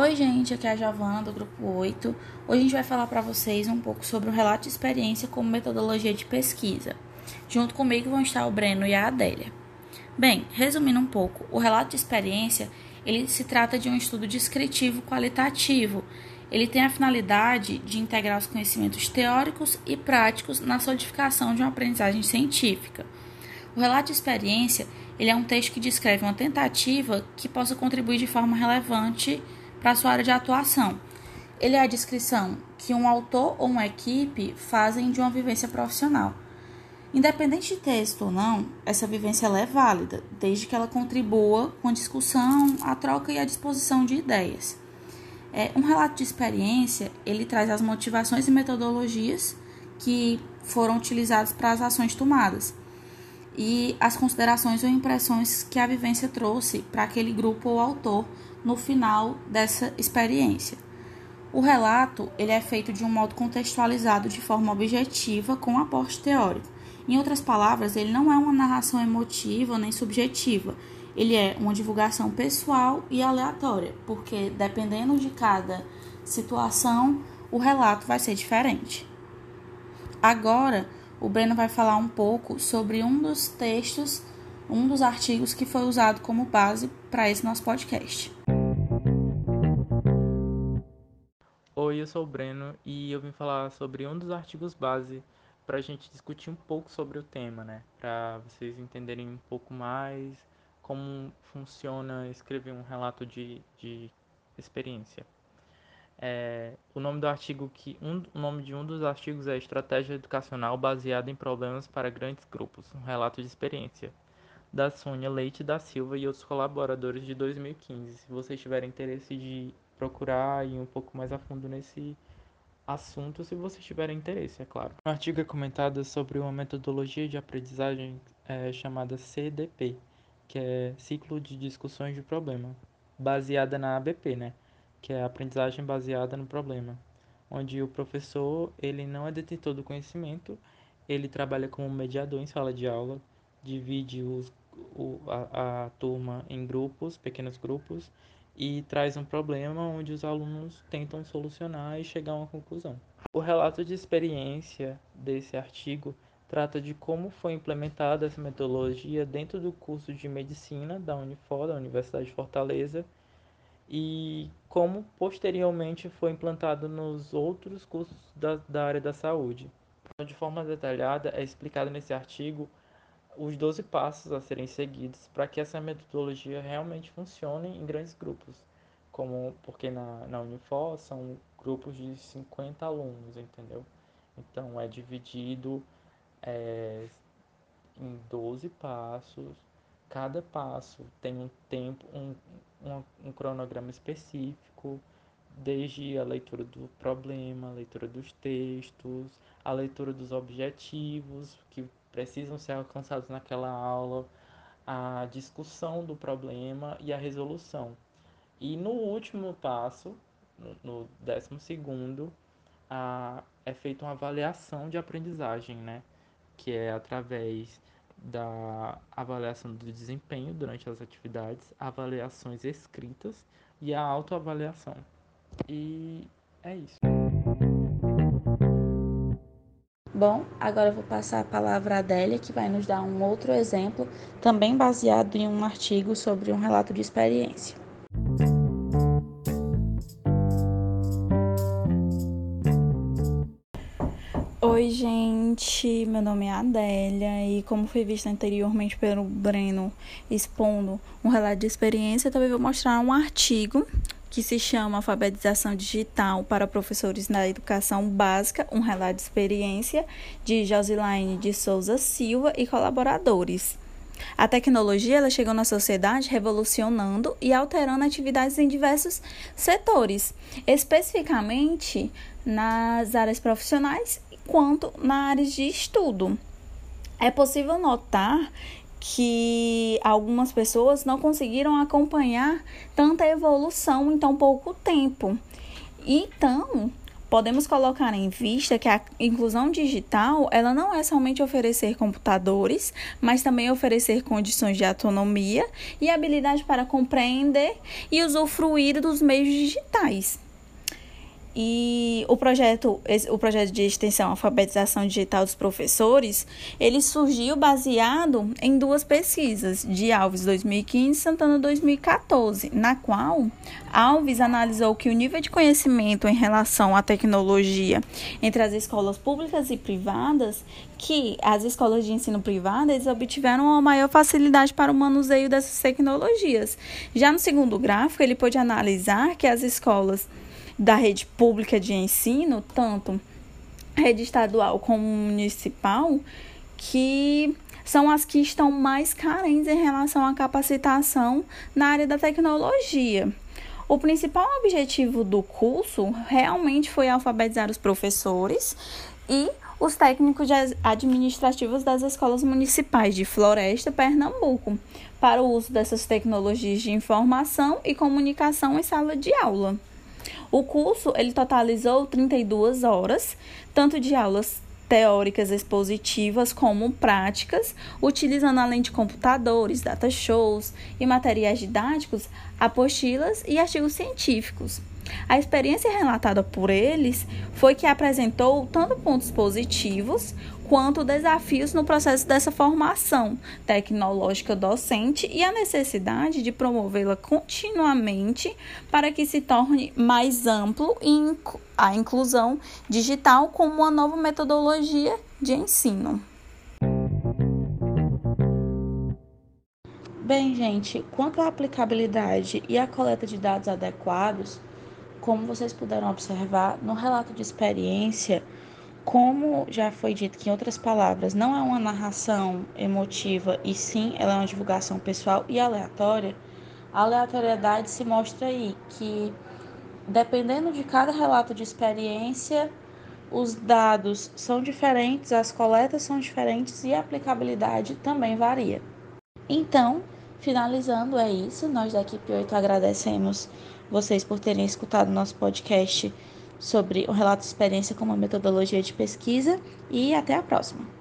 Oi, gente, aqui é a Giovana do grupo 8. Hoje a gente vai falar para vocês um pouco sobre o relato de experiência como metodologia de pesquisa. Junto comigo vão estar o Breno e a Adélia. Bem, resumindo um pouco, o relato de experiência, ele se trata de um estudo descritivo qualitativo. Ele tem a finalidade de integrar os conhecimentos teóricos e práticos na solidificação de uma aprendizagem científica. O relato de experiência, ele é um texto que descreve uma tentativa que possa contribuir de forma relevante para sua área de atuação. Ele é a descrição que um autor ou uma equipe fazem de uma vivência profissional. Independente de texto ou não, essa vivência é válida, desde que ela contribua com a discussão, a troca e a disposição de ideias. É, um relato de experiência, ele traz as motivações e metodologias que foram utilizadas para as ações tomadas e as considerações ou impressões que a vivência trouxe para aquele grupo ou autor no final dessa experiência. O relato ele é feito de um modo contextualizado de forma objetiva com aporte teórico. Em outras palavras, ele não é uma narração emotiva nem subjetiva. Ele é uma divulgação pessoal e aleatória, porque dependendo de cada situação, o relato vai ser diferente. Agora, o Breno vai falar um pouco sobre um dos textos, um dos artigos que foi usado como base para esse nosso podcast. Oi, eu sou o Breno e eu vim falar sobre um dos artigos base para a gente discutir um pouco sobre o tema, né? Para vocês entenderem um pouco mais como funciona escrever um relato de, de experiência. É, o nome do artigo que um, o nome de um dos artigos é Estratégia Educacional baseada em problemas para grandes grupos, um relato de experiência da Sônia Leite da Silva e outros colaboradores de 2015. Se vocês tiverem interesse de procurar ir um pouco mais a fundo nesse assunto, se vocês tiverem interesse, é claro. O artigo é comentado sobre uma metodologia de aprendizagem é, chamada CDP, que é Ciclo de Discussões de Problema, baseada na ABP, né? Que é a aprendizagem baseada no problema, onde o professor ele não é detentor do conhecimento, ele trabalha como mediador em sala de aula, divide os, o, a, a turma em grupos, pequenos grupos, e traz um problema onde os alunos tentam solucionar e chegar a uma conclusão. O relato de experiência desse artigo trata de como foi implementada essa metodologia dentro do curso de medicina da Unifor, da Universidade de Fortaleza, e como posteriormente foi implantado nos outros cursos da, da área da saúde. De forma detalhada, é explicado nesse artigo os 12 passos a serem seguidos para que essa metodologia realmente funcione em grandes grupos, como porque na, na Unifor são grupos de 50 alunos, entendeu? Então é dividido é, em 12 passos, cada passo tem um tempo, um, um, um cronograma específico, desde a leitura do problema, a leitura dos textos, a leitura dos objetivos que precisam ser alcançados naquela aula, a discussão do problema e a resolução. E no último passo, no, décimo segundo, a, é feita uma avaliação de aprendizagem, né? Que é através da avaliação do desempenho durante as atividades, avaliações escritas e a autoavaliação. E é isso. Bom, agora eu vou passar a palavra à Adélia, que vai nos dar um outro exemplo, também baseado em um artigo sobre um relato de experiência. Gente, meu nome é Adélia e como foi visto anteriormente pelo Breno expondo um relato de experiência, também vou mostrar um artigo que se chama Alfabetização Digital para Professores na Educação Básica, um relato de experiência, de Josilaine de Souza Silva e colaboradores. A tecnologia ela chegou na sociedade revolucionando e alterando atividades em diversos setores, especificamente nas áreas profissionais quanto na área de estudo. É possível notar que algumas pessoas não conseguiram acompanhar tanta evolução em tão pouco tempo. Então, podemos colocar em vista que a inclusão digital, ela não é somente oferecer computadores, mas também oferecer condições de autonomia e habilidade para compreender e usufruir dos meios digitais. E o projeto, o projeto de extensão alfabetização digital dos professores, ele surgiu baseado em duas pesquisas, de Alves 2015 e Santana 2014, na qual Alves analisou que o nível de conhecimento em relação à tecnologia entre as escolas públicas e privadas, que as escolas de ensino privadas obtiveram uma maior facilidade para o manuseio dessas tecnologias. Já no segundo gráfico, ele pôde analisar que as escolas da rede pública de ensino, tanto rede estadual como municipal, que são as que estão mais carentes em relação à capacitação na área da tecnologia. O principal objetivo do curso realmente foi alfabetizar os professores e os técnicos administrativos das escolas municipais de Floresta, Pernambuco, para o uso dessas tecnologias de informação e comunicação em sala de aula. O curso ele totalizou 32 horas, tanto de aulas teóricas expositivas como práticas, utilizando além de computadores, data shows e materiais didáticos, apostilas e artigos científicos. A experiência relatada por eles foi que apresentou tanto pontos positivos quanto desafios no processo dessa formação tecnológica docente e a necessidade de promovê-la continuamente para que se torne mais amplo e a inclusão digital como uma nova metodologia de ensino. Bem, gente, quanto à aplicabilidade e à coleta de dados adequados, como vocês puderam observar no relato de experiência, como já foi dito que em outras palavras, não é uma narração emotiva e sim ela é uma divulgação pessoal e aleatória, a aleatoriedade se mostra aí que dependendo de cada relato de experiência, os dados são diferentes, as coletas são diferentes e a aplicabilidade também varia. Então, finalizando é isso, nós da equipe 8 agradecemos vocês por terem escutado nosso podcast sobre o relato de experiência como metodologia de pesquisa e até a próxima.